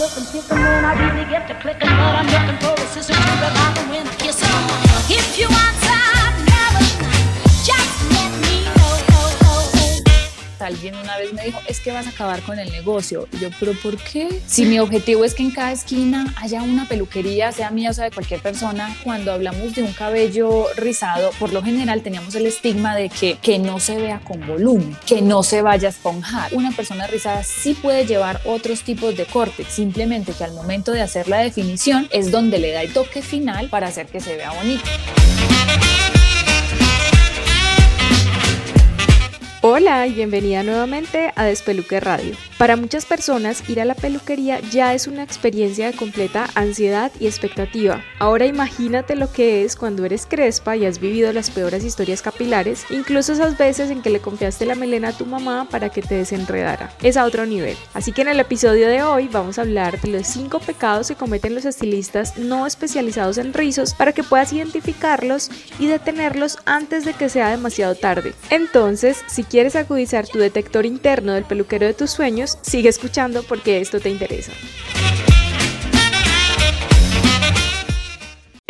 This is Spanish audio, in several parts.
looking, picking when I really get to clicking, but I'm looking for a sister to revive and when I kiss. If you want Alguien una vez me dijo, es que vas a acabar con el negocio. Y yo, pero ¿por qué? Si mi objetivo es que en cada esquina haya una peluquería, sea mía o sea de cualquier persona, cuando hablamos de un cabello rizado, por lo general teníamos el estigma de que, que no se vea con volumen, que no se vaya a esponjar. Una persona rizada sí puede llevar otros tipos de corte, simplemente que al momento de hacer la definición es donde le da el toque final para hacer que se vea bonito. Hola y bienvenida nuevamente a Despeluque Radio. Para muchas personas ir a la peluquería ya es una experiencia de completa ansiedad y expectativa. Ahora imagínate lo que es cuando eres crespa y has vivido las peores historias capilares, incluso esas veces en que le confiaste la melena a tu mamá para que te desenredara. Es a otro nivel. Así que en el episodio de hoy vamos a hablar de los 5 pecados que cometen los estilistas no especializados en rizos para que puedas identificarlos y detenerlos antes de que sea demasiado tarde. Entonces, si quieres agudizar tu detector interno del peluquero de tus sueños, sigue escuchando porque esto te interesa.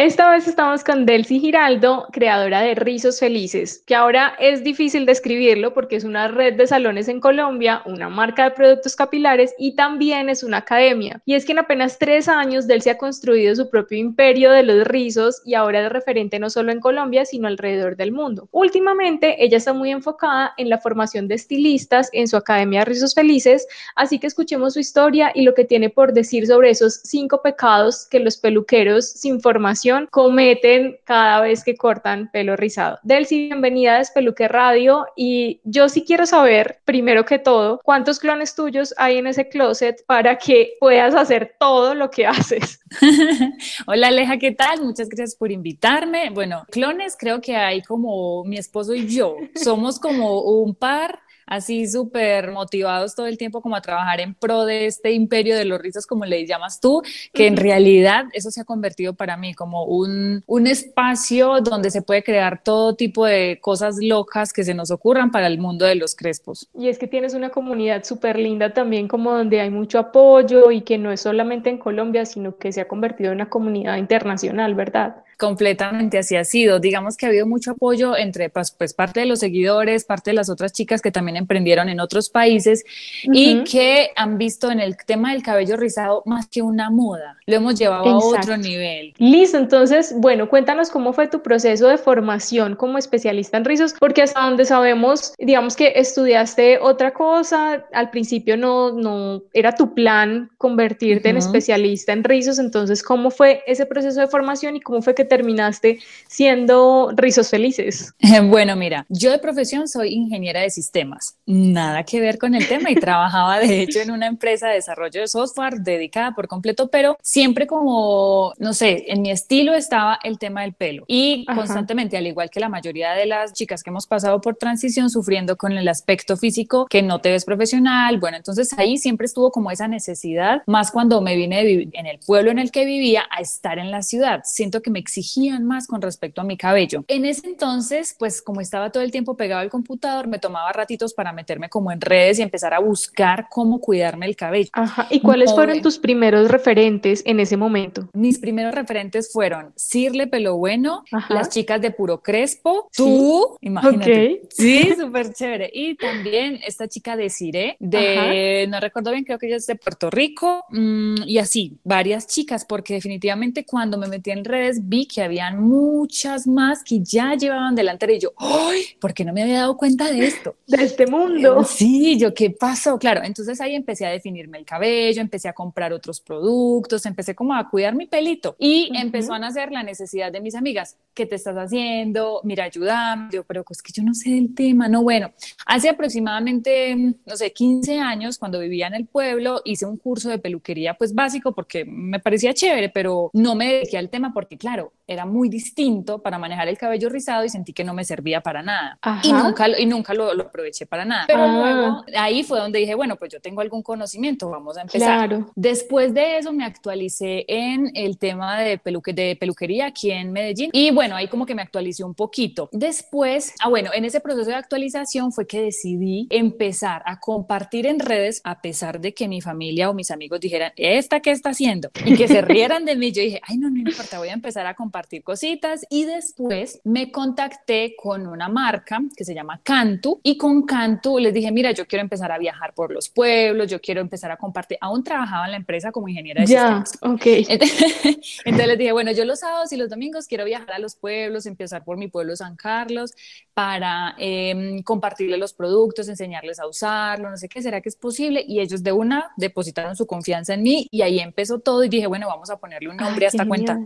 Esta vez estamos con Delcy Giraldo, creadora de Rizos Felices, que ahora es difícil describirlo porque es una red de salones en Colombia, una marca de productos capilares y también es una academia. Y es que en apenas tres años Delcy ha construido su propio imperio de los rizos y ahora es referente no solo en Colombia, sino alrededor del mundo. Últimamente, ella está muy enfocada en la formación de estilistas en su academia Rizos Felices, así que escuchemos su historia y lo que tiene por decir sobre esos cinco pecados que los peluqueros sin formación cometen cada vez que cortan pelo rizado. Delcy, bienvenida a Despeluque Radio y yo sí quiero saber, primero que todo, cuántos clones tuyos hay en ese closet para que puedas hacer todo lo que haces. Hola Aleja, ¿qué tal? Muchas gracias por invitarme. Bueno, clones creo que hay como mi esposo y yo. Somos como un par así súper motivados todo el tiempo como a trabajar en pro de este imperio de los rizos, como le llamas tú, que en realidad eso se ha convertido para mí como un, un espacio donde se puede crear todo tipo de cosas locas que se nos ocurran para el mundo de los crespos. Y es que tienes una comunidad súper linda también como donde hay mucho apoyo y que no es solamente en Colombia, sino que se ha convertido en una comunidad internacional, ¿verdad? Completamente así ha sido. Digamos que ha habido mucho apoyo entre pues, pues, parte de los seguidores, parte de las otras chicas que también emprendieron en otros países y que han visto en el tema del cabello rizado más que una moda. Lo hemos llevado a otro nivel. Listo, entonces, bueno, cuéntanos cómo fue tu proceso de formación como especialista en rizos, porque hasta donde sabemos, digamos que estudiaste otra cosa, al principio no, no era tu plan convertirte en especialista en rizos, entonces, ¿cómo fue ese proceso de formación y cómo fue que terminaste siendo rizos felices? Bueno, mira, yo de profesión soy ingeniera de sistemas, nada que ver con el tema y trabajaba de hecho en una empresa de desarrollo de software dedicada por completo, pero siempre como, no sé, en mi estilo estaba el tema del pelo. Y constantemente, al igual que la mayoría de las chicas que hemos pasado por transición, sufriendo con el aspecto físico que no te ves profesional, bueno, entonces ahí siempre estuvo como esa necesidad, más cuando me vine de vivir en el pueblo en el que vivía a estar en la ciudad, siento que me exigía exigían más con respecto a mi cabello. En ese entonces, pues como estaba todo el tiempo pegado al computador, me tomaba ratitos para meterme como en redes y empezar a buscar cómo cuidarme el cabello. Ajá. ¿Y cuáles fueron tus primeros referentes en ese momento? Mis primeros referentes fueron Cirle Pelo Bueno, las chicas de Puro Crespo, tú, imagínate. Sí, súper chévere. Y también esta chica de Cire, de, no recuerdo bien, creo que ella es de Puerto Rico, mm, y así, varias chicas, porque definitivamente cuando me metí en redes vi que habían muchas más que ya llevaban delante y yo, ¡ay! ¿Por qué no me había dado cuenta de esto? De este mundo. Sí, yo, ¿qué pasó? Claro, entonces ahí empecé a definirme el cabello, empecé a comprar otros productos, empecé como a cuidar mi pelito y empezó a nacer la necesidad de mis amigas. ¿Qué te estás haciendo? Mira, ayúdame. Yo, pero es que yo no sé del tema. No, bueno, hace aproximadamente, no sé, 15 años, cuando vivía en el pueblo, hice un curso de peluquería, pues básico, porque me parecía chévere, pero no me dediqué al tema porque, claro, out era muy distinto para manejar el cabello rizado y sentí que no me servía para nada. Ajá. Y nunca, y nunca lo, lo aproveché para nada. Pero Ah. luego ahí fue donde dije, bueno, pues yo tengo algún conocimiento, vamos a empezar. Claro. Después de eso me actualicé en el tema de, peluque, de peluquería aquí en Medellín y bueno, ahí como que me actualicé un poquito. Después, ah bueno, en ese proceso de actualización fue que decidí empezar a compartir en redes a pesar de que mi familia o mis amigos dijeran, ¿esta qué está haciendo? Y que se rieran de mí. Yo dije, ay, no, no importa, voy a empezar a compartir cositas y después me contacté con una marca que se llama Cantu y con Cantu les dije, mira, yo quiero empezar a viajar por los pueblos, yo quiero empezar a compartir. Aún trabajaba en la empresa como ingeniera de Ya, sistemas. ok. Entonces les dije, bueno, yo los sábados y los domingos quiero viajar a los pueblos, empezar por mi pueblo San Carlos para eh, compartirles los productos, enseñarles a usarlo, no sé qué, ¿será que es posible? Y ellos de una depositaron su confianza en mí y ahí empezó todo y dije, bueno, vamos a ponerle un nombre Ay, a esta cuenta.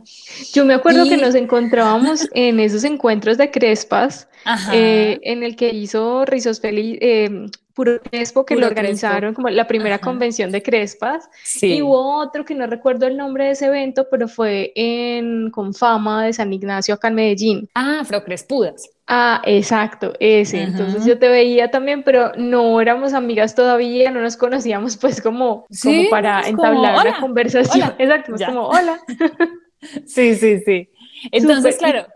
Yo me acuerdo que Y- nos encontrábamos en esos encuentros de Crespas, eh, en el que hizo Rizos Feliz, eh, Puro Crespo, que lo Puro Crespo. organizaron como la primera Ajá. convención de Crespas. sí. Y hubo otro que no recuerdo el nombre de ese evento, pero fue en Confama de San Ignacio, acá en Medellín. Ah, Afrocrespudas. Ah, exacto, ese. Entonces Ajá. yo te veía también, pero no éramos amigas todavía, no nos conocíamos pues como, Sí, como para es como, entablar "Hola, una conversación. hola", Exacto, es ya. como, hola. Sí, sí, sí. Entonces, claro,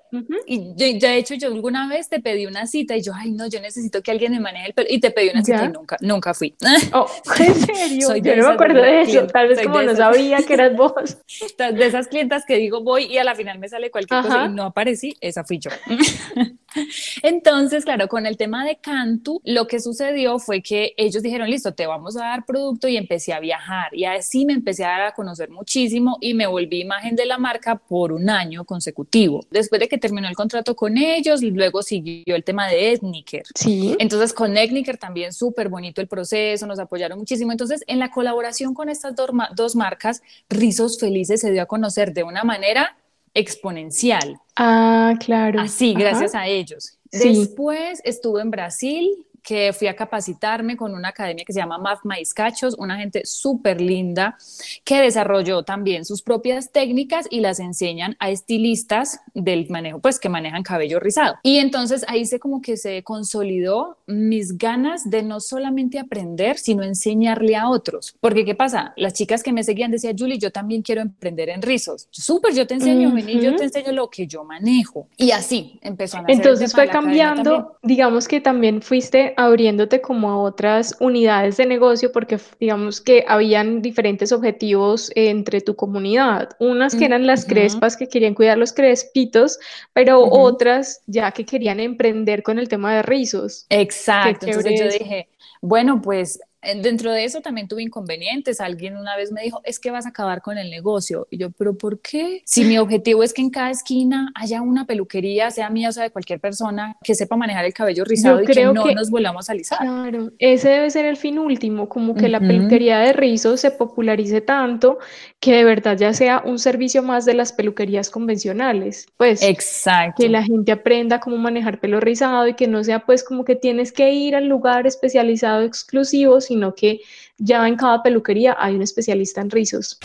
Y yo, yo, de hecho, yo alguna vez te pedí una cita y yo, ay, no, yo necesito que alguien me maneje el pelo. Y te pedí una cita ¿Ya? y nunca, nunca fui. Oh, ¿en serio? Yo no me acuerdo de eso. Tal vez soy como no sabía que eras vos. de esas clientas que digo voy y a la final me sale cualquier cosa y no aparecí, esa fui yo. Entonces, claro, con el tema de Cantu, lo que sucedió fue que ellos dijeron, listo, te vamos a dar producto y empecé a viajar y así me empecé a conocer muchísimo y me volví imagen de la marca por un año consecutivo. Después de que terminó el contrato con ellos, luego siguió el tema de Ethniker. Sí. Entonces con Ethniker también súper bonito el proceso, nos apoyaron muchísimo. Entonces en la colaboración con estas dos, ma- dos marcas, Rizos Felices se dio a conocer de una manera exponencial, Ah, claro. así Ajá. gracias a ellos. Sí. Después estuve en Brasil que fui a capacitarme con una academia que se llama MAF Maiscachos, una gente súper linda que desarrolló también sus propias técnicas y las enseñan a estilistas del manejo, pues que manejan cabello rizado. Y entonces ahí se como que se consolidó mis ganas de no solamente aprender, sino enseñarle a otros. Porque ¿qué pasa? Las chicas que me seguían decían, Julie, yo también quiero emprender en rizos. Súper, yo te enseño, vení, yo te enseño lo que yo manejo. Y así empezó a nacer Entonces fue cambiando, digamos que también fuiste abriéndote como a otras unidades de negocio porque digamos que habían diferentes objetivos entre tu comunidad. Unas que eran las crespas que querían cuidar los crespitos, pero otras ya que querían emprender con el tema de rizos. Exacto, entonces yo dije, bueno, pues eh, dentro de eso también tuve inconvenientes. Alguien una vez me dijo, es que vas a acabar con el negocio. Y yo, pero ¿por qué? Si mi objetivo es que en cada esquina haya una peluquería, sea mía o sea de cualquier persona, que sepa manejar el cabello rizado y que no que- nos volvamos a alisar. Claro, ese debe ser el fin último, como que la peluquería de rizos se popularice tanto que de verdad ya sea un servicio más de las peluquerías convencionales. Pues Exacto. que la gente aprenda cómo manejar pelo rizado y que no sea pues como que tienes que ir al lugar especializado exclusivo, sino que ya en cada peluquería hay un especialista en rizos.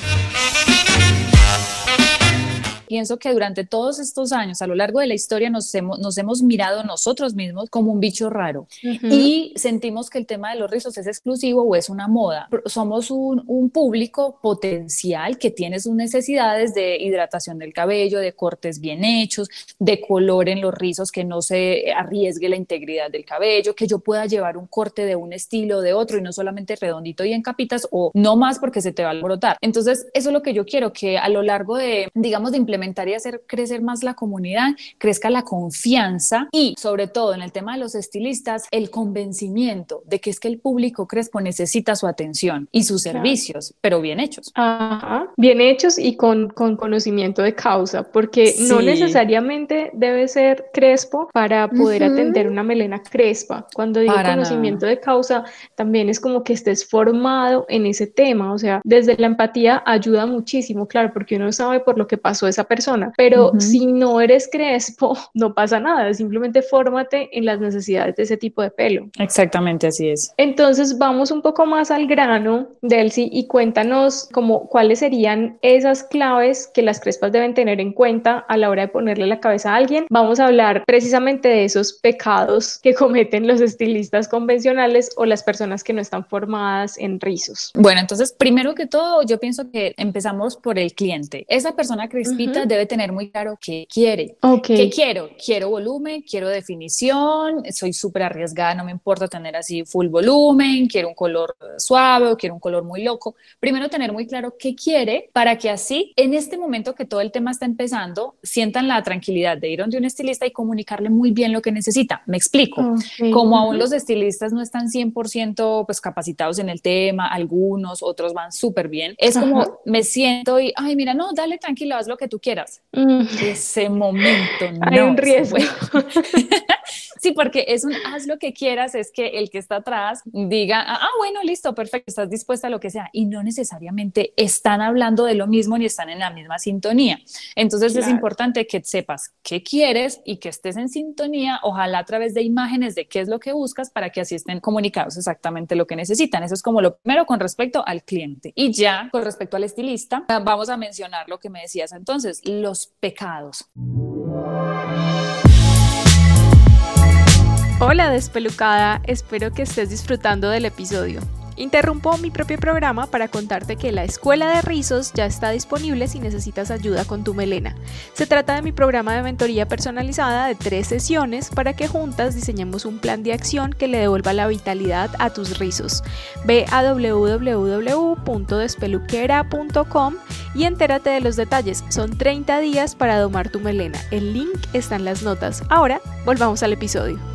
Pienso que durante todos estos años, a lo largo de la historia, nos hemos, nos hemos mirado nosotros mismos como un bicho raro. y sentimos que el tema de los rizos es exclusivo o es una moda. Somos un, un público potencial que tiene sus necesidades de hidratación del cabello, de cortes bien hechos, de color en los rizos, que no se arriesgue la integridad del cabello, que yo pueda llevar un corte de un estilo o de otro y no solamente redondito y en capitas o no más porque se te va a alborotar. Entonces, eso es lo que yo quiero, que a lo largo de, digamos, de implementar y hacer crecer más la comunidad, crezca la confianza y sobre todo en el tema de los estilistas, el convencimiento de que es que el público crespo necesita su atención y sus Claro. servicios, pero bien hechos. Ajá, bien hechos y con, con conocimiento de causa, porque no Sí. necesariamente debe ser crespo para poder Ujú. atender una melena crespa. Cuando digo Para conocimiento de causa, también es como que estés formado en ese tema, o sea, desde la empatía ayuda muchísimo, claro, porque uno sabe por lo que pasó esa persona, pero si no eres crespo, no pasa nada, simplemente fórmate en las necesidades de ese tipo de pelo. Exactamente, así es. Entonces vamos un poco más al grano, Delcy, y cuéntanos como cuáles serían esas claves que las crespas deben tener en cuenta a la hora de ponerle la cabeza a alguien. Vamos a hablar precisamente de esos pecados que cometen los estilistas convencionales o las personas que no están formadas en rizos. Bueno, entonces, primero que todo, yo pienso que empezamos por el cliente. Esa persona debe tener muy claro qué quiere. ¿Qué quiero? Quiero volumen, quiero definición, soy súper arriesgada, no me importa tener así full volumen, quiero un color suave o quiero un color muy loco. Primero tener muy claro qué quiere para que así, en este momento que todo el tema está empezando, sientan la tranquilidad de ir donde un estilista y comunicarle muy bien lo que necesita. Me explico. Como aún los estilistas no están 100% pues capacitados en el tema, algunos, otros van súper bien. Es como me siento y, ay, mira, no, dale tranquilo, haz lo que tú quieras. Ese momento no. Hay un riesgo. Sí, porque es un haz lo que quieras, es que el que está atrás diga, ah, ah, bueno, listo, perfecto, estás dispuesta a lo que sea. Y no necesariamente están hablando de lo mismo ni están en la misma sintonía. Entonces es importante que sepas qué quieres y que estés en sintonía, ojalá a través de imágenes de qué es lo que buscas para que así estén comunicados exactamente lo que necesitan. Eso es como lo primero con respecto al cliente. Y ya con respecto al estilista, vamos a mencionar lo que me decías entonces, los pecados. Hola despelucada, espero que estés disfrutando del episodio. Interrumpo mi propio programa para contarte que la Escuela de Rizos ya está disponible si necesitas ayuda con tu melena. Se trata de mi programa de mentoría personalizada de tres sesiones para que juntas diseñemos un plan de acción que le devuelva la vitalidad a tus rizos. Ve a www.despeluquera.com y entérate de los detalles. Son 30 días para domar tu melena. El link está en las notas. Ahora, volvamos al episodio.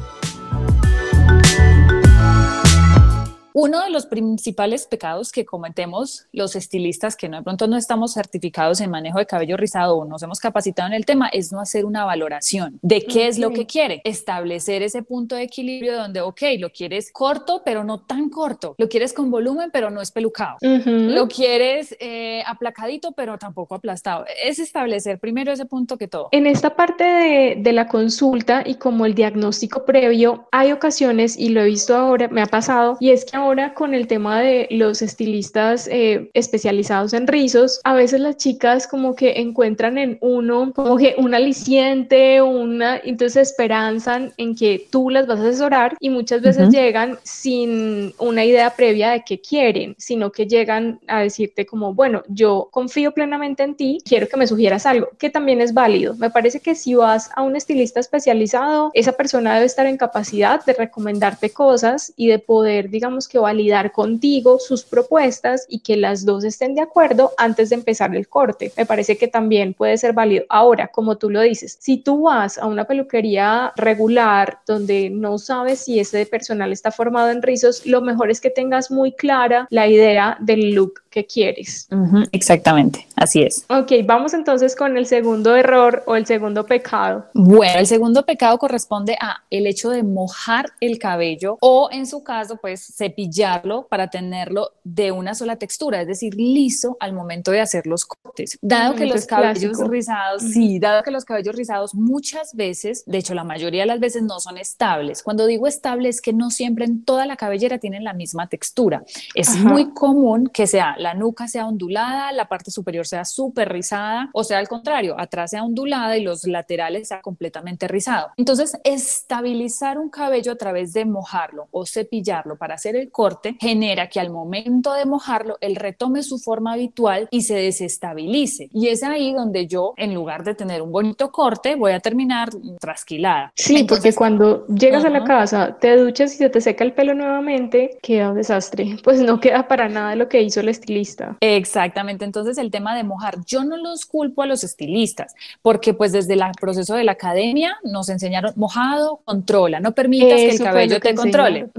Uno de los principales pecados que cometemos los estilistas que no, de pronto no estamos certificados en manejo de cabello rizado o nos hemos capacitado en el tema es no hacer una valoración de qué es lo que quiere. Establecer ese punto de equilibrio donde, ok, lo quieres corto, pero no tan corto. Lo quieres con volumen, pero no es pelucado. Lo quieres eh, aplacadito, pero tampoco aplastado. Es establecer primero ese punto que todo. En esta parte de, de la consulta y como el diagnóstico previo, hay ocasiones, y lo he visto ahora, me ha pasado, y es que ahora con el tema de los estilistas eh, especializados en rizos, a veces las chicas como que encuentran en uno como que un aliciente, una, entonces esperanzan en que tú las vas a asesorar y muchas veces llegan sin una idea previa de qué quieren, sino que llegan a decirte como, bueno, yo confío plenamente en ti, quiero que me sugieras algo, que también es válido. Me parece que si vas a un estilista especializado, esa persona debe estar en capacidad de recomendarte cosas y de poder, digamos que validar contigo sus propuestas y que las dos estén de acuerdo antes de empezar el corte. Me parece que también puede ser válido. Ahora, como tú lo dices, si tú vas a una peluquería regular donde no sabes si ese personal está formado en rizos, lo mejor es que tengas muy clara la idea del look que quieres. exactamente, así es. Ok, vamos entonces con el segundo error o el segundo pecado. Bueno, el segundo pecado corresponde a el hecho de mojar el cabello o en su caso, pues cepillarlo para tenerlo de una sola textura, es decir, liso al momento de hacer los cortes. Dado que los cabellos rizados, sí, dado que los cabellos rizados muchas veces, de hecho la mayoría de las veces no son estables. Cuando digo estable es que no siempre en toda la cabellera tienen la misma textura. Es muy común que sea la nuca sea ondulada, la parte superior sea súper rizada, o sea, al contrario, atrás sea ondulada y los laterales sea completamente rizado. Entonces, estabilizar un cabello a través de mojarlo o cepillarlo para hacer el corte genera que al momento de mojarlo, él retome su forma habitual y se desestabilice. Y es ahí donde yo, en lugar de tener un bonito corte, voy a terminar trasquilada. Sí, porque cuando llegas a la casa, te duchas y se te seca el pelo nuevamente, queda un desastre. Pues no queda para nada lo que hizo el estilista. Exactamente, entonces el tema de mojar, yo no los culpo a los estilistas, porque pues desde el proceso de la academia nos enseñaron mojado, controla, no permitas que el cabello te controle.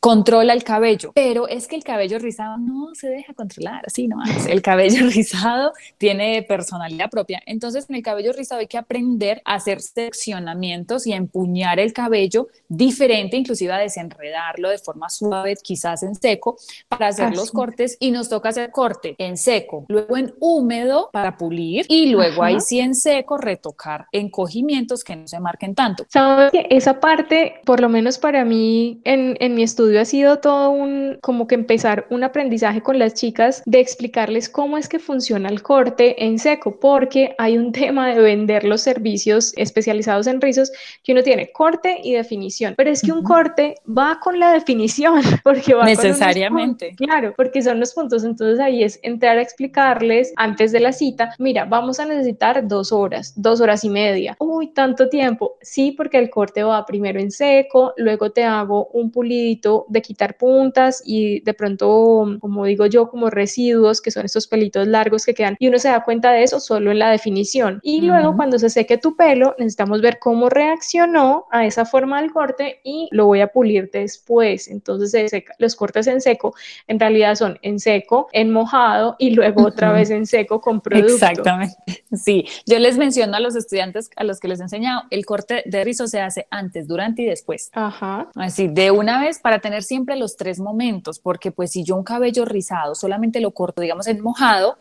Controla el cabello, pero es que el cabello rizado no se deja controlar, así no, el cabello rizado tiene personalidad propia, entonces en el cabello rizado hay que aprender a hacer seccionamientos y a empuñar el cabello diferente, inclusive a desenredarlo de forma suave, quizás en seco, para hacer los cortes y nos toca hacer corte en seco, luego en húmedo para pulir y luego ahí sí en seco retocar encogimientos que no se marquen tanto. Sabes que esa parte, por lo menos para mí en, en mi estudio ha sido todo un, como que empezar un aprendizaje con las chicas de explicarles cómo es que funciona el corte en seco, porque hay un tema de vender los servicios especializados en rizos que uno tiene corte y definición, pero es que un corte va con la definición, porque va necesariamente. claro, porque son los puntos, entonces ahí es entrar a explicarles antes de la cita, mira, vamos a necesitar dos horas, dos horas y media, uy, tanto tiempo, sí, porque el corte va primero en seco, luego te hago un pulidito de quitar puntas y de pronto, como digo yo, como residuos, que son estos pelitos largos que quedan, y uno se da cuenta de eso solo en la definición. Y luego cuando se seque tu pelo, necesitamos ver cómo reaccionó a esa forma del corte y lo voy a pulir después. Entonces se seca. los cortes en seco en realidad son en seco, en mojado y luego otra vez en seco con producto. Exactamente. Sí, yo les menciono a los estudiantes a los que les he enseñado, el corte de rizo se hace antes, durante y después. Ajá. Así, de una vez para tener siempre los tres momentos, porque pues si yo un cabello rizado solamente lo corto, digamos, en mojado,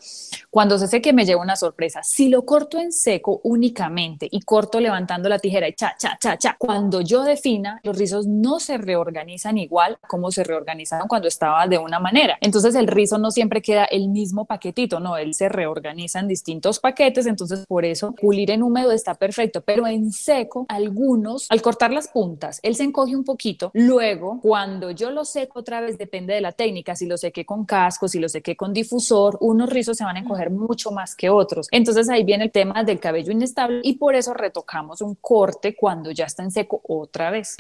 cuando se seque me lleva una sorpresa. Si lo corto en seco únicamente y corto levantando la tijera y cha, cha, cha, cha, cuando yo defina, los rizos no se reorganizan igual como se reorganizaron cuando estaba de una manera. Entonces el rizo no siempre queda el mismo paquetito, no, él se reorganiza en distintos paquetes, entonces por eso pulir en húmedo está perfecto, pero en seco algunos, al cortar las puntas, él se encoge un poquito, luego cuando yo lo seco otra vez depende de la técnica, si lo sequé con casco, si lo sequé con difusor, unos rizos se van a encoger mucho más que otros. Entonces ahí viene el tema del cabello inestable y por eso retocamos un corte cuando ya está en seco otra vez.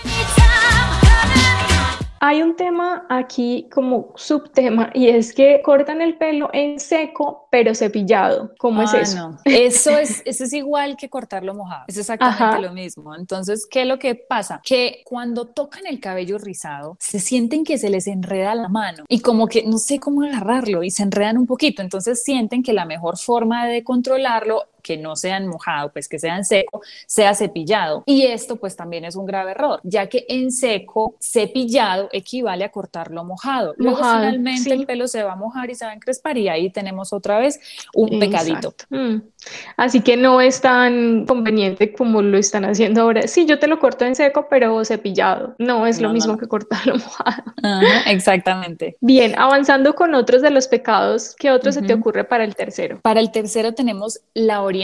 Hay un tema aquí como subtema y es que cortan el pelo en seco pero cepillado. ¿Cómo es ah, eso? Eso es, eso es igual que cortarlo mojado. Es exactamente lo mismo. Entonces, ¿qué es lo que pasa? Que cuando tocan el cabello rizado, se sienten que se les enreda la mano y como que no sé cómo agarrarlo y se enredan un poquito. Entonces sienten que la mejor forma de controlarlo que no sean mojado, pues que sean seco, sea cepillado. Y esto pues también es un grave error, ya que en seco, cepillado equivale a cortarlo mojado. Luego finalmente el pelo se va a mojar y se va a encrespar y ahí tenemos otra vez un pecadito. Mm. Así que no es tan conveniente como lo están haciendo ahora. Sí, yo te lo corto en seco, pero cepillado. No es lo mismo que cortarlo mojado. exactamente. Bien, avanzando con otros de los pecados, ¿qué otro se te ocurre para el tercero? Para el tercero tenemos la orientación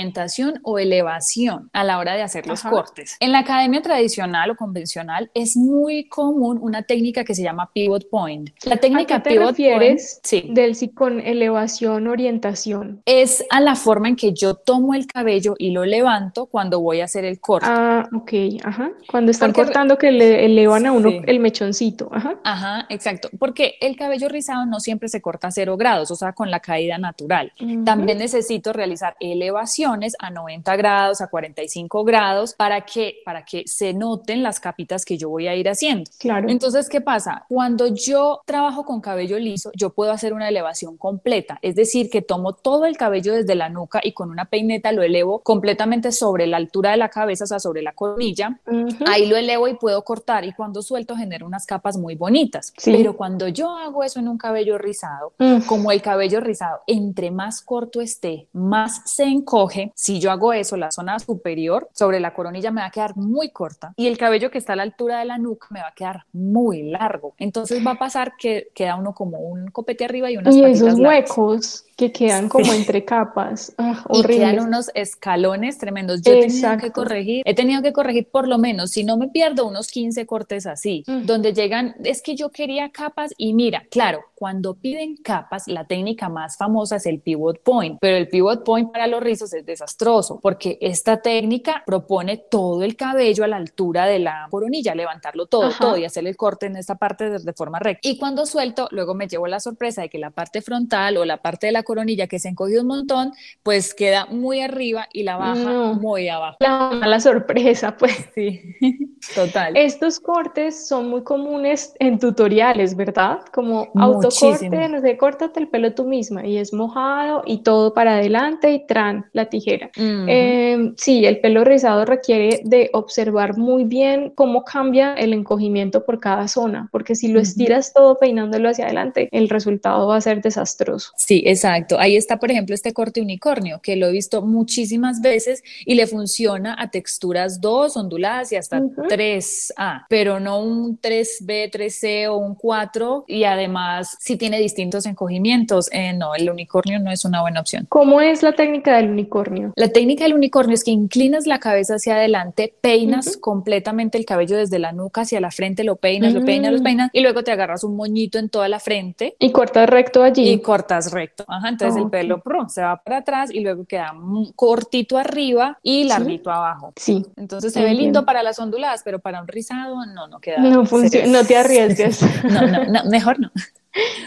o elevación a la hora de hacer los cortes. En la academia tradicional o convencional es muy común una técnica que se llama pivot point. La técnica ¿A qué te pivot refieres sí. del sí con elevación orientación. Es a la forma en que yo tomo el cabello y lo levanto cuando voy a hacer el corte. Ah, ok, ajá. Cuando están cortando que le elevan a uno el mechoncito, ajá. Ajá, exacto. Porque el cabello rizado no siempre se corta a cero grados, o sea, con la caída natural. También necesito realizar elevación a 90 grados, a 45 grados, para que, para que se noten las capitas que yo voy a ir haciendo. Claro. Entonces, ¿qué pasa? Cuando yo trabajo con cabello liso, yo puedo hacer una elevación completa, es decir, que tomo todo el cabello desde la nuca y con una peineta lo elevo completamente sobre la altura de la cabeza, o sea, sobre la coronilla. Ahí lo elevo y puedo cortar y cuando suelto genero unas capas muy bonitas. Pero cuando yo hago eso en un cabello rizado, como el cabello rizado, entre más corto esté, más se encoge si yo hago eso, la zona superior sobre la coronilla me va a quedar muy corta y el cabello que está a la altura de la nuca me va a quedar muy largo. Entonces va a pasar que queda uno como un copete arriba y unas y esos huecos que quedan como entre capas. Ah, y quedan unos escalones tremendos. Yo he tenido que corregir, he tenido que corregir por lo menos, si no me pierdo, unos 15 cortes así, mm. donde llegan, es que yo quería capas y mira, claro, cuando piden capas, la técnica más famosa es el pivot point, pero el pivot point para los rizos es desastroso porque esta técnica propone todo el cabello a la altura de la coronilla, levantarlo todo, todo y hacer el corte en esta parte de, forma recta. Y cuando suelto, luego me llevo la sorpresa de que la parte frontal o la parte de la coronilla que se encogió un montón, pues queda muy arriba y la baja muy abajo. La mala sorpresa, pues. Sí, total. Estos cortes son muy comunes en tutoriales, ¿verdad? Como auto corte, no sé, córtate el pelo tú misma y es mojado y todo para adelante y tran la tijera. Em, sí, el pelo rizado requiere de observar muy bien cómo cambia el encogimiento por cada zona, porque si lo estiras todo peinándolo hacia adelante, el resultado va a ser desastroso. Sí, exacto. Ahí está, por ejemplo, este corte unicornio, que lo he visto muchísimas veces y le funciona a texturas 2, onduladas y hasta 3A, pero no un 3B, 3C o un 4 y además si tiene distintos encogimientos, eh, no, el unicornio no es una buena opción. ¿Cómo es la técnica del unicornio? La técnica del unicornio es que inclinas la cabeza hacia adelante, peinas completamente el cabello desde la nuca hacia la frente, lo peinas, lo peinas, lo mm. peinas y luego te agarras un moñito en toda la frente. Y cortas recto allí. Y cortas recto. Ajá, entonces el pelo se va para atrás y luego queda cortito arriba y larguito abajo. Sí. Entonces se ve lindo para las onduladas, pero para un rizado no, no queda. No funciona, no te arriesgues. no, no, no, mejor no.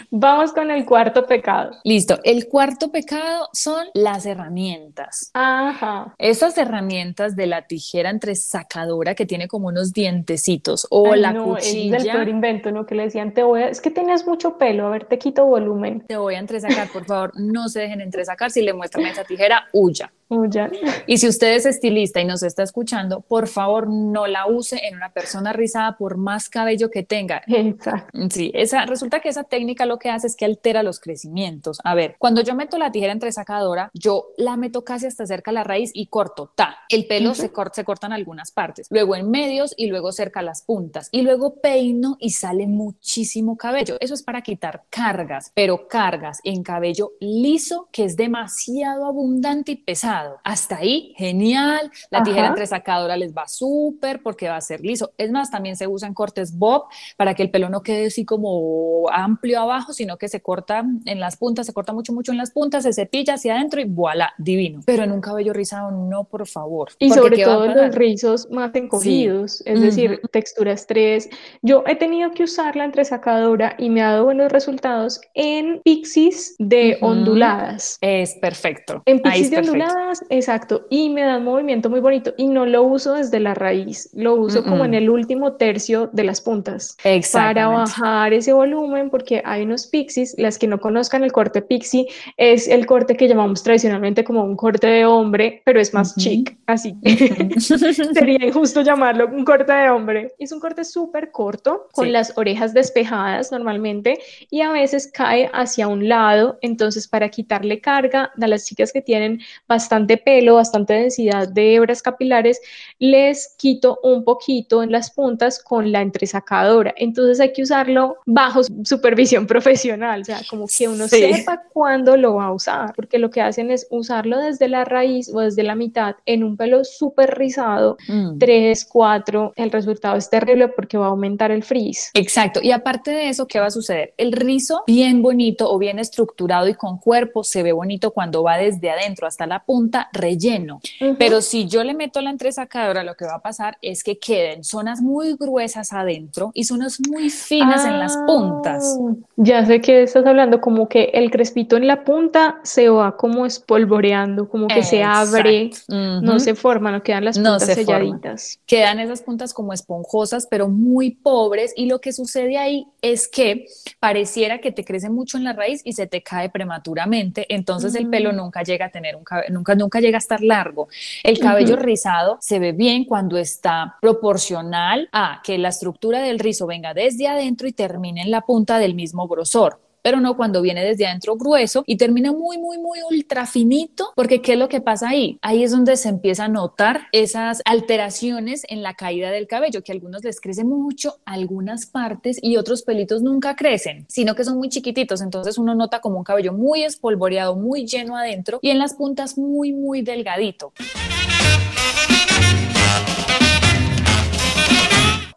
Vamos con el cuarto pecado. Listo. El cuarto pecado son las herramientas. Ajá. Esas herramientas de la tijera entresacadora que tiene como unos dientecitos o la cuchilla. Es del peor invento, ¿no? Que le decían, te voy a... es que tienes mucho pelo, a ver, te quito volumen. Te voy a entresacar, por favor, no se dejen entresacar. Si le muestran esa tijera, huya. Huya. Y si usted es estilista y nos está escuchando, por favor, no la use en una persona rizada por más cabello que tenga. Exacto. Sí, esa, resulta que esa técnica lo que hace es que altera los crecimientos. A ver, cuando yo meto la tijera entresacadora, yo la meto casi hasta cerca de la raíz y corto, ta. El pelo se, corta, se corta en algunas partes, luego en medios y luego cerca las puntas. Y luego peino y sale muchísimo cabello. Eso es para quitar cargas, pero cargas en cabello liso que es demasiado abundante y pesado. Hasta ahí, genial. La tijera entresacadora les va súper porque va a ser liso. Es más, también se usan cortes bob para que el pelo no quede así como amplio abajo, sino que se corta en las puntas, se corta mucho, mucho en las puntas, se cepilla hacia adentro y voilà, divino. Pero en un cabello rizado, no, por favor. Y sobre todo los rizos más encogidos, es decir, textura estrés. Yo he tenido que usar la entresacadora y me ha dado buenos resultados en pixies de onduladas. Es perfecto. En pixies de onduladas, exacto. Y me da un movimiento muy bonito. Y no lo uso desde la raíz, lo uso como en el último tercio de las puntas. Para bajar ese volumen, porque hay unos pixies, las que no conozcan el corte pixie es el corte que llamamos tradicionalmente como un corte de hombre, pero es más chic, así sería injusto llamarlo un corte de hombre. Es un corte súper corto, con las orejas despejadas normalmente y a veces cae hacia un lado, entonces para quitarle carga a las chicas que tienen bastante pelo, bastante densidad de hebras capilares, les quito un poquito en las puntas con la entresacadora. Entonces hay que usarlo bajo supervisión profesional, o sea, como que uno sepa cuándo lo va a usar, porque lo que hacen es usarlo desde la raíz o desde la mitad en un pelo súper rizado, 3, mm. 4, el resultado es terrible porque va a aumentar el frizz. Exacto, y aparte de eso, ¿qué va a suceder? El rizo bien bonito o bien estructurado y con cuerpo se ve bonito cuando va desde adentro hasta la punta relleno, pero si yo le meto la entresacadora, lo que va a pasar es que queden zonas muy gruesas adentro y zonas muy finas en las puntas. Ah, ya sé que estás hablando, como que el crespito en la punta se va como espolvoreando, como que se abre, no se forma, no quedan las puntas selladitas. Quedan esas puntas como esponjosas, pero muy pobres, y lo que sucede ahí es que pareciera que te crece mucho en la raíz y se te cae prematuramente, entonces el pelo mm. nunca llega a tener un cabello, nunca, nunca llega a estar largo. El cabello rizado se ve bien cuando está proporcional a que la estructura del rizo venga desde adentro y termine en la punta del mismo grosor pero no cuando viene desde adentro grueso y termina muy, muy, muy ultra finito, porque ¿qué es lo que pasa ahí? Ahí es donde se empieza a notar esas alteraciones en la caída del cabello, que a algunos les crece mucho, algunas partes y otros pelitos nunca crecen, sino que son muy chiquititos, entonces uno nota como un cabello muy espolvoreado, muy lleno adentro y en las puntas muy, muy delgadito.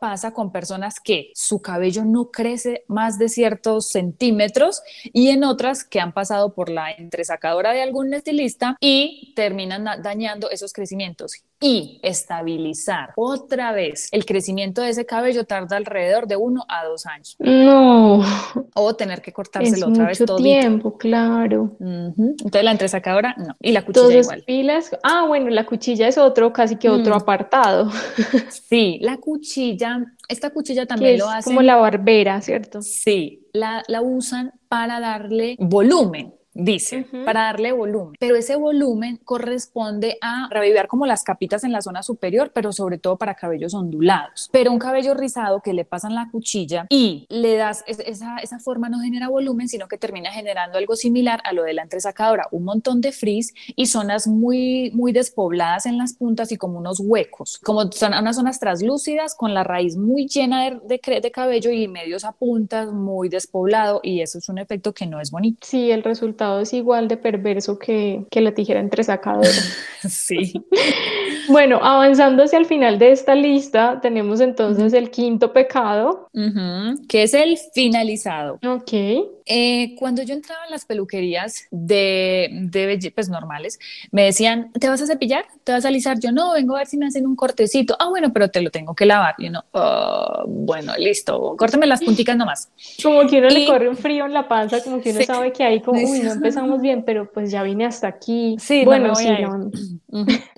Pasa con personas que su cabello no crece más de ciertos centímetros y en otras que han pasado por la entresacadora de algún estilista y terminan dañando esos crecimientos y estabilizar otra vez el crecimiento de ese cabello tarda alrededor de uno a dos años. No. O tener que cortárselo otra vez todo. tiempo, claro. Entonces la entresacadora, no. Y la cuchilla igual. Pilas. Ah, bueno, la cuchilla es otro, casi que otro mm. apartado. Sí, la cuchilla cuchilla, esta cuchilla también lo es hace. como la barbera, ¿cierto? Sí, la, la usan para darle volumen dice, Ujú. para darle volumen. Pero ese volumen corresponde a revivir como las capitas en la zona superior, pero sobre todo para cabellos ondulados. Pero un cabello rizado que le pasan la cuchilla y le das es- esa, esa forma no genera volumen, sino que termina generando algo similar a lo de la entresacadora, un montón de frizz y zonas muy, muy despobladas en las puntas y como unos huecos, como son unas zonas translúcidas con la raíz muy llena de, de de cabello y medios a puntas, muy despoblado y eso es un efecto que no es bonito. Sí, el resultado es igual de perverso que, que la tijera entresacadora. Sí. Bueno, avanzando hacia el final de esta lista, tenemos entonces el quinto pecado. Que es el finalizado. Ok. Eh, cuando yo entraba en las peluquerías de, de pues, normales, me decían, ¿te vas a cepillar? ¿Te vas a alisar? Yo no, vengo a ver si me hacen un cortecito. Ah, bueno, pero te lo tengo que lavar. Y uno, "Ah, bueno, listo, córtame las punticas nomás. Como que uno le Y- corre un frío en la panza, como que uno Sí. sabe que ahí como, uy, no empezamos bien, pero pues ya vine hasta aquí. Sí, no bueno, voy sí, no.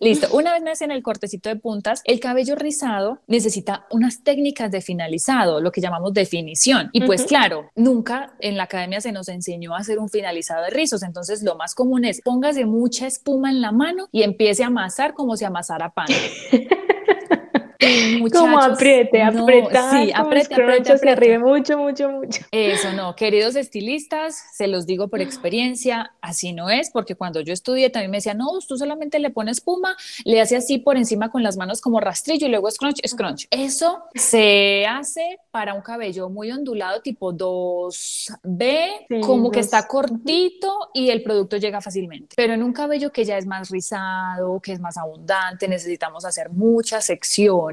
Listo. Una vez me hacen el cortecito de puntas, el cabello rizado necesita unas técnicas de finalizado, lo que llamamos definición. Y pues Ujú. claro, nunca en la se nos enseñó a hacer un finalizado de rizos. Entonces lo más común es póngase mucha espuma en la mano y empiece a amasar como si amasara pan. Como apriete, no, apretar, sí, apriete, apriete, apriete. arriba, mucho, mucho, mucho. Eso no, queridos estilistas, se los digo por experiencia, así no es, porque cuando yo estudié también me decían, no, tú solamente le pones espuma, le hace así por encima con las manos como rastrillo y luego scrunch, scrunch. Eso se hace para un cabello muy ondulado, tipo 2B, Sí, como que está cortito y el producto llega fácilmente. Pero en un cabello que ya es más rizado, que es más abundante, necesitamos hacer muchas secciones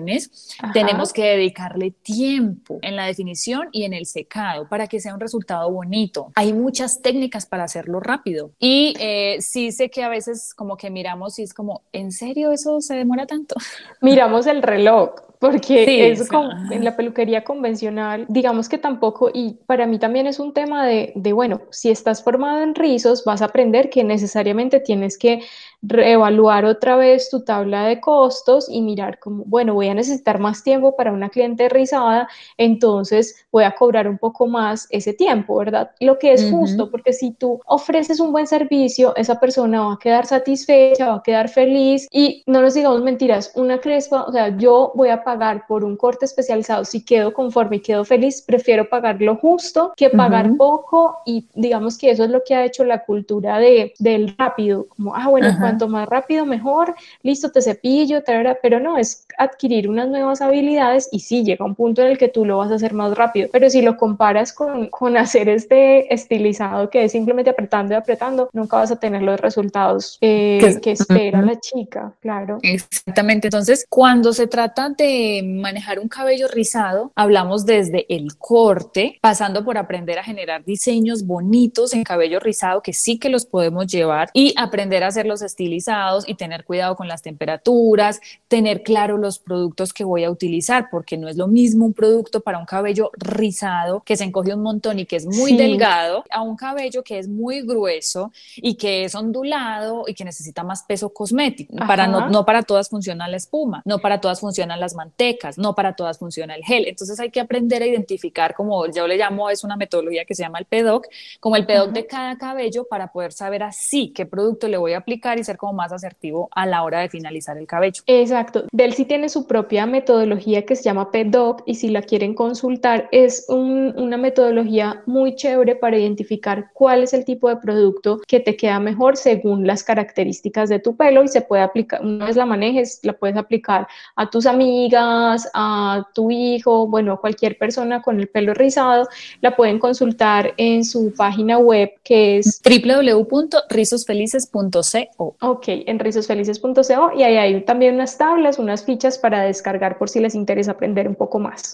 Ajá. tenemos que dedicarle tiempo en la definición y en el secado para que sea un resultado bonito. Hay muchas técnicas para hacerlo rápido. Y eh, sí sé que a veces como que miramos y es como, ¿en serio eso se demora tanto? Miramos el reloj, porque Sí, es como en la peluquería convencional, digamos que tampoco, y para mí también es un tema de, de, bueno, si estás formado en rizos, vas a aprender que necesariamente tienes que reevaluar otra vez tu tabla de costos y mirar como, bueno, voy a necesitar más tiempo para una cliente rizada, entonces voy a cobrar un poco más ese tiempo, ¿verdad? Lo que es Ujú. justo, porque si tú ofreces un buen servicio, esa persona va a quedar satisfecha, va a quedar feliz y no nos digamos mentiras, una crespa, o sea, yo voy a pagar por un corte especializado, si quedo conforme y quedo feliz, prefiero pagar lo justo que pagar Ujú. poco y digamos que eso es lo que ha hecho la cultura de, del rápido, como, ah, bueno, Ajá. Cuanto más rápido mejor, listo, te cepillo, tarara, pero no, es adquirir unas nuevas habilidades y sí, llega un punto en el que tú lo vas a hacer más rápido, pero si lo comparas con, con hacer este estilizado que es simplemente apretando y apretando, nunca vas a tener los resultados eh, Que- espera la chica, claro. Exactamente. Entonces, cuando se trata de manejar un cabello rizado, hablamos desde el corte, pasando por aprender a generar diseños bonitos en cabello rizado, que sí que los podemos llevar, y aprender a hacerlos estilizados y tener cuidado con las temperaturas, tener claro los productos que voy a utilizar, porque no es lo mismo un producto para un cabello rizado que se encoge un montón y que es muy Sí. delgado, a un cabello que es muy grueso y que es ondulado y que necesita más peso cosmético. Para no, no para todas funciona la espuma, no para todas funcionan las mantecas, no para todas funciona el gel. Entonces hay que aprender a identificar, como yo le llamo, es una metodología que se llama el PEDOC, como el PEDOC Ajá. de cada cabello para poder saber así qué producto le voy a aplicar y ser como más asertivo a la hora de finalizar el cabello. Exacto. Delcy tiene su propia metodología que se llama PEDOC y si la quieren consultar es un- una metodología muy chévere para identificar cuál es el tipo de producto que te queda mejor según las características de tu pelo y se puede aplicar, una vez la manejes, la puedes aplicar a tus amigas, a tu hijo, bueno, a cualquier persona con el pelo rizado, la pueden consultar en su página web que es www.rizosfelices.co. Ok, en rizosfelices.co y ahí hay también unas tablas, unas fichas para descargar por si les interesa aprender un poco más.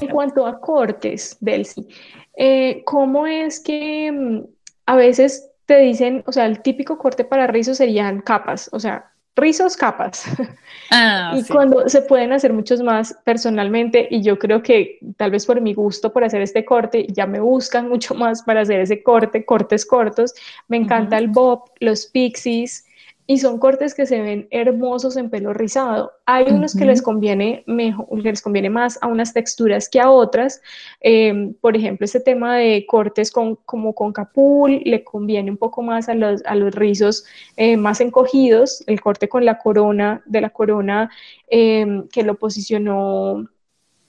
En cuanto a cortes, Delcy, eh, ¿cómo es que mm, a veces te dicen, o sea, el típico corte para rizos serían capas, o sea, rizos, capas? Ah, Y sí. cuando se pueden hacer muchos más personalmente, y yo creo que tal vez por mi gusto por hacer este corte, ya me buscan mucho más para hacer ese corte, cortes cortos. Me encanta el bob, los pixies. Y son cortes que se ven hermosos en pelo rizado. Hay unos que les conviene mejor, que les conviene más a unas texturas que a otras. Em, por ejemplo, este tema de cortes con, como con capul le conviene un poco más a los, a los rizos eh, más encogidos. El corte con la corona de la corona em, que lo posicionó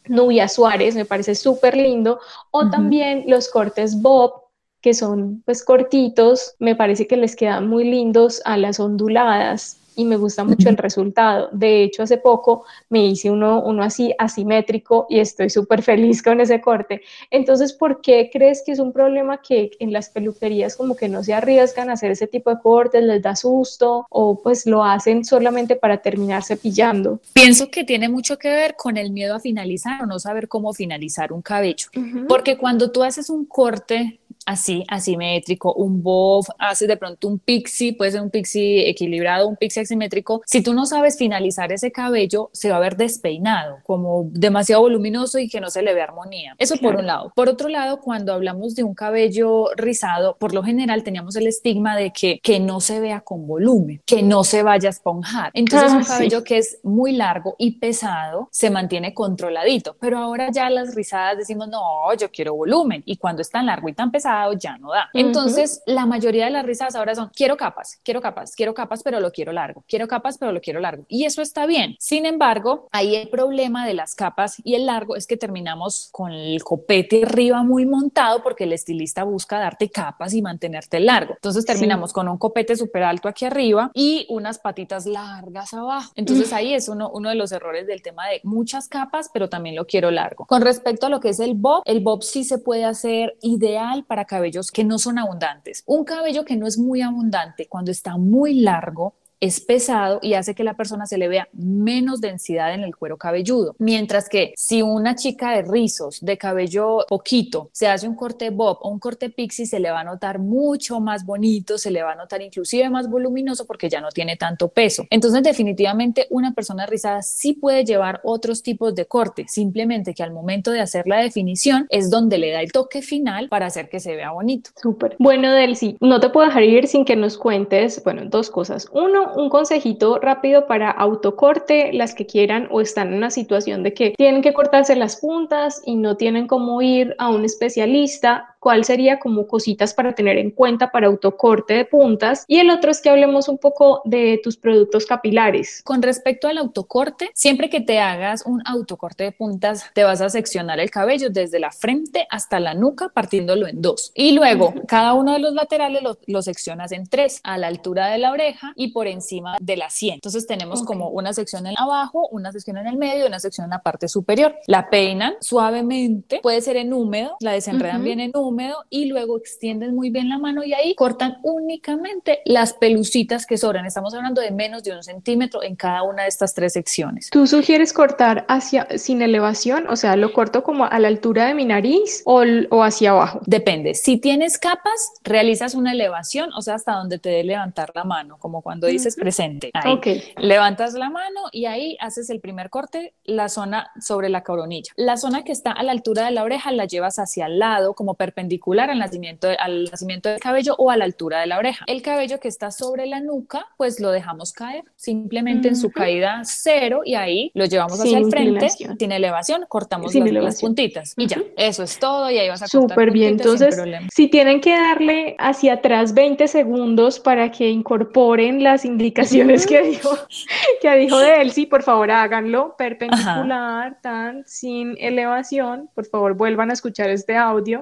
Nubia Suárez, me parece súper lindo. O también los cortes bob que son pues cortitos, me parece que les quedan muy lindos a las onduladas y me gusta mucho el resultado. De hecho, hace poco me hice uno, uno así asimétrico y estoy súper feliz con ese corte. Entonces, ¿por qué crees que es un problema que en las peluquerías como que no se arriesgan a hacer ese tipo de cortes, les da susto o pues lo hacen solamente para terminar cepillando? Pienso que tiene mucho que ver con el miedo a finalizar o no saber cómo finalizar un cabello. Porque cuando tú haces un corte así, asimétrico, un bob, haces de pronto un pixie, puede ser un pixie equilibrado, un pixie asimétrico. Si tú no sabes finalizar ese cabello, se va a ver despeinado, como demasiado voluminoso y que no se le ve armonía. Eso por un lado. Por otro lado, cuando hablamos de un cabello rizado, por lo general teníamos el estigma de que, que no se vea con volumen, que no se vaya a esponjar. Entonces, un ah, cabello que es muy largo y pesado se mantiene controladito, pero ahora ya las rizadas decimos, no, yo quiero volumen. Y cuando es tan largo y tan pesado, ya no da. Entonces, la mayoría de las risas ahora son, quiero capas, quiero capas, quiero capas, pero lo quiero largo, quiero capas, pero lo quiero largo. Y eso está bien. Sin embargo, ahí el problema de las capas y el largo es que terminamos con el copete arriba muy montado porque el estilista busca darte capas y mantenerte largo. Entonces terminamos con un copete súper alto aquí arriba y unas patitas largas abajo. Entonces ahí es uno, uno de los errores del tema de muchas capas, pero también lo quiero largo. Con respecto a lo que es el bob, el bob sí se puede hacer ideal para cabellos que no son abundantes. Un cabello que no es muy abundante, cuando está muy largo, es pesado y hace que la persona se le vea menos densidad en el cuero cabelludo. Mientras que si una chica de rizos, de cabello poquito, se hace un corte bob o un corte pixie, se le va a notar mucho más bonito, se le va a notar inclusive más voluminoso porque ya no tiene tanto peso. Entonces, definitivamente, una persona rizada sí puede llevar otros tipos de corte, simplemente que al momento de hacer la definición es donde le da el toque final para hacer que se vea bonito. Súper. Bueno, Delcy, no te puedo dejar ir sin que nos cuentes, bueno, dos cosas. Uno, un consejito rápido para autocorte, las que quieran o están en una situación de que tienen que cortarse las puntas y no tienen cómo ir a un especialista, cuál sería como cositas para tener en cuenta para autocorte de puntas. Y el otro es que hablemos un poco de tus productos capilares. Con respecto al autocorte, siempre que te hagas un autocorte de puntas, te vas a seccionar el cabello desde la frente hasta la nuca, partiéndolo en dos. Y luego, cada uno de los laterales lo, seccionas en tres, a la altura de la oreja y por encima de la sien. Entonces tenemos como una sección en abajo, una sección en el medio y una sección en la parte superior. La peinan suavemente, puede ser en húmedo, la desenredan bien en húmedo y luego extienden muy bien la mano y ahí cortan únicamente las pelucitas que sobran. Estamos hablando de menos de un centímetro en cada una de estas tres secciones. ¿Tú sugieres cortar hacia sin elevación? O sea, ¿lo corto como a la altura de mi nariz o, o hacia abajo? Depende. Si tienes capas, realizas una elevación, o sea, hasta donde te dé levantar la mano, como cuando dices presente. Ahí. Levantas la mano y ahí haces el primer corte, la zona sobre la coronilla. La zona que está a la altura de la oreja la llevas hacia el lado, como perpendicular perpendicular al nacimiento, al nacimiento del cabello o a la altura de la oreja. El cabello que está sobre la nuca, pues lo dejamos caer simplemente en su caída cero y ahí lo llevamos hacia el frente sin elevación, cortamos las, puntitas y ya, eso es todo y ahí vas a Súper bien, entonces si tienen que darle hacia atrás 20 segundos para que incorporen las indicaciones que dijo que dijo de él, sí, por favor háganlo perpendicular, tan sin elevación, por favor vuelvan a escuchar este audio.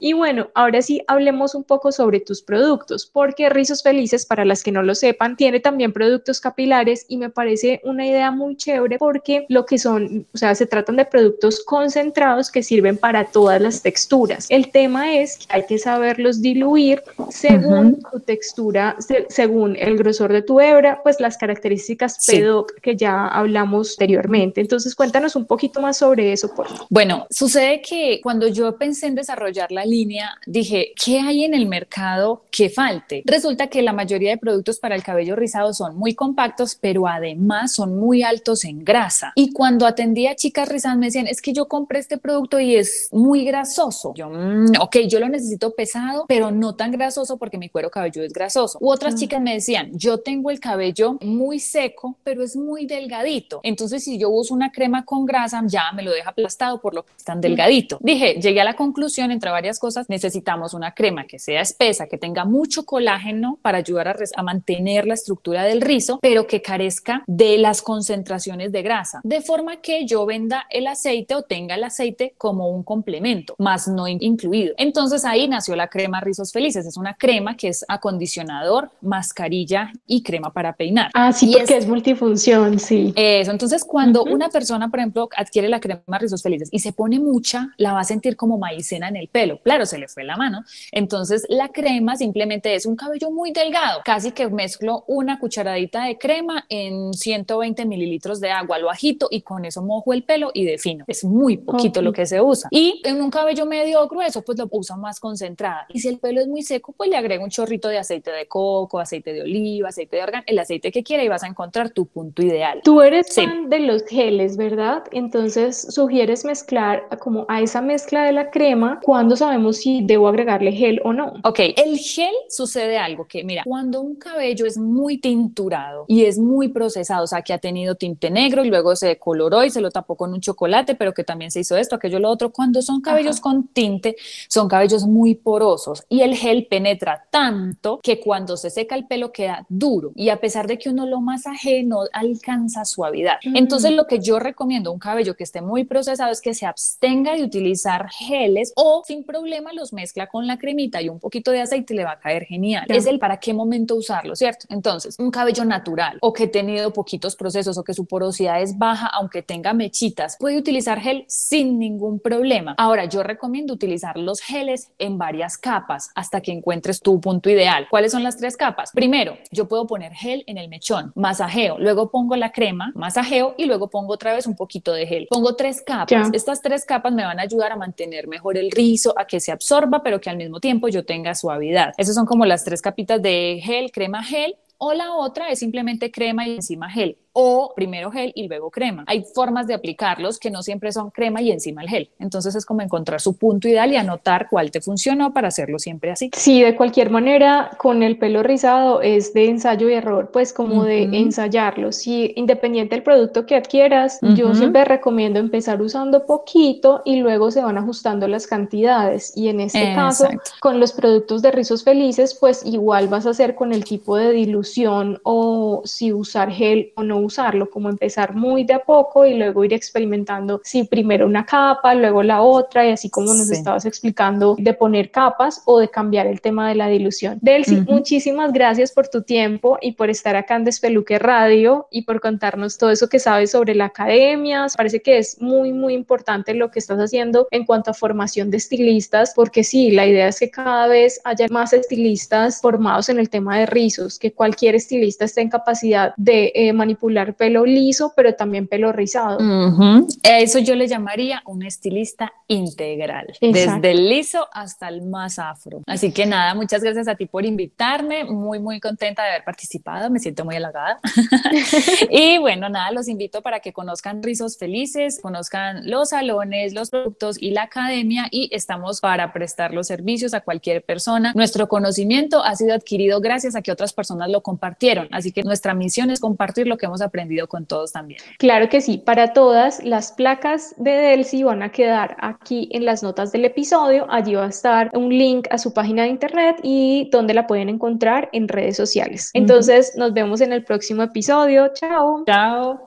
Y bueno, ahora sí hablemos un poco sobre tus productos, porque Rizos Felices, para las que no lo sepan, tiene también productos capilares y me parece una idea muy chévere porque lo que son, o sea, se tratan de productos concentrados que sirven para todas las texturas. El tema es que hay que saberlos diluir según tu textura, según el grosor de tu hebra, pues las características PEDOC que ya hablamos anteriormente. Entonces, cuéntanos un poquito más sobre eso, por favor. Bueno, sucede que cuando yo pensé en desarrollar la línea, dije, ¿qué hay en el mercado que falte? Resulta que la mayoría de productos para el cabello rizado son muy compactos, pero además son muy altos en grasa. Y cuando atendía a chicas rizadas me decían, es que yo compré este producto y es muy grasoso. Yo, mm, ok, yo lo necesito pesado, pero no tan grasoso porque mi cuero cabelludo es grasoso. U otras chicas me decían, yo tengo el cabello muy seco, pero es muy delgadito. Entonces, si yo uso una crema con grasa, ya me lo deja aplastado por lo que es tan delgadito. Dije, llegué a la conclusión, entre varias cosas, necesitamos una crema que sea espesa, que tenga mucho colágeno para ayudar a, a mantener la estructura del rizo, pero que carezca de las concentraciones de grasa, de forma que yo venda el aceite o tenga el aceite como un complemento, más no incluido. Entonces ahí nació la crema Rizos Felices. Es una crema que es acondicionador, mascarilla y crema para peinar. Ah, sí, porque es, multifunción, sí. Eso. Entonces, cuando una persona, por ejemplo, adquiere la crema Rizos Felices y se pone mucha, la va a sentir como maicena en el pelo. Claro, se le fue la mano. Entonces, la crema simplemente es un cabello muy delgado. Casi que mezclo una cucharadita de crema en 120 mililitros de agua al bajito y con eso mojo el pelo y defino. Es muy poquito lo que se usa. Y en un cabello medio grueso, pues lo uso más concentrada. Y si el pelo es muy seco, pues le agrego un chorrito de aceite de coco, aceite de oliva, aceite de órgano, el aceite que quiera y vas a encontrar tu punto ideal. Tú eres fan de los geles, ¿verdad? Entonces sugieres mezclar como a esa mezcla de la crema, ¿cuándo sabemos si debo agregarle gel o no? Ok, el gel sucede algo que, mira, cuando un cabello es muy tinturado y es muy procesado, o sea, que ha tenido tinte negro y luego se coloró y se lo tapó con un chocolate, pero que también se hizo esto, aquello, lo otro, cuando son cabellos con tinte, son cabellos muy porosos y el gel penetra tanto que cuando se seca el pelo queda duro y a pesar de que uno lo masaje no alcanza suavidad. Mm. Entonces lo que yo recomiendo un cabello que esté muy procesado es que se abstenga de utilizar geles o sin problema los mezcla con la cremita y un poquito de aceite y le va a caer genial. Es el para qué momento usarlo, ¿cierto? Entonces, un cabello natural o que ha tenido poquitos procesos o que su porosidad es baja aunque tenga mechitas, puede utilizar gel sin ningún problema. Ahora, yo recomiendo utilizar los geles en varias capas hasta que encuentres tu punto ideal. ¿Cuáles son las tres capas? Primero, yo puedo poner gel en el mechón, masajeo, luego pongo la crema, masajeo y luego pongo otra vez un poquito de gel. Pongo tres capas. Estas tres capas me van a ayudar a mantener mejor el rizo, a que se absorba, pero que al mismo tiempo yo tenga suavidad. Esas son como las tres capitas de gel, crema, gel. O la otra es simplemente crema y encima gel o primero gel y luego crema. Hay formas de aplicarlos que no siempre son crema y encima el gel. Entonces es como encontrar su punto ideal y anotar cuál te funcionó para hacerlo siempre así. Sí, de cualquier manera, con el pelo rizado es de ensayo y error, pues como de ensayarlo. Si independiente del producto que adquieras, yo siempre recomiendo empezar usando poquito y luego se van ajustando las cantidades. Y en este caso, con los productos de rizos felices, pues igual vas a hacer con el tipo de dilución o si usar gel o no usarlo, como empezar muy de a poco y luego ir experimentando si primero una capa, luego la otra y así como nos estabas explicando de poner capas o de cambiar el tema de la dilución. Delcy, muchísimas gracias por tu tiempo y por estar acá en Despeluque Radio y por contarnos todo eso que sabes sobre la academia. Parece que es muy, muy importante lo que estás haciendo en cuanto a formación de estilistas, porque sí, la idea es que cada vez haya más estilistas formados en el tema de rizos, que cualquier estilista esté en capacidad de eh, manipular pelo liso, pero también pelo rizado. Eso yo le llamaría un estilista integral, desde el liso hasta el más afro. Así que nada, muchas gracias a ti por invitarme, muy, muy contenta de haber participado, me siento muy halagada. y bueno, nada, los invito para que conozcan Rizos Felices, conozcan los salones, los productos y la academia y estamos para prestar los servicios a cualquier persona. Nuestro conocimiento ha sido adquirido gracias a que otras personas lo compartieron, así que nuestra misión es compartir lo que hemos aprendido con todos también. Claro que sí, para todas las placas de Delcy van a quedar aquí en las notas del episodio, allí va a estar un link a su página de internet y donde la pueden encontrar en redes sociales. Entonces, nos vemos en el próximo episodio. Chao. Chao.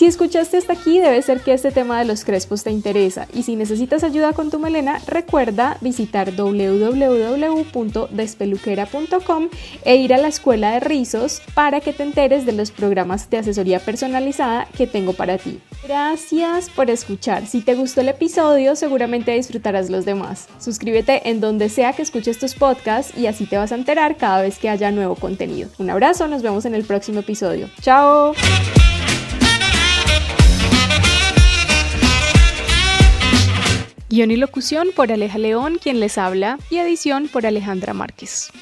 Si escuchaste hasta aquí, debe ser que este tema de los crespos te interesa y si necesitas ayuda con tu melena, recuerda visitar www.despeluquera.com e ir a la escuela de rizos para que te enteres de los programas de asesoría personalizada que tengo para ti. Gracias por escuchar. Si te gustó el episodio, seguramente disfrutarás los demás. Suscríbete en donde sea que escuches tus podcasts y así te vas a enterar cada vez que haya nuevo contenido. Un abrazo, nos vemos en el próximo episodio. ¡Chao! Guión y locución por Aleja León, quien les habla, y edición por Alejandra Márquez.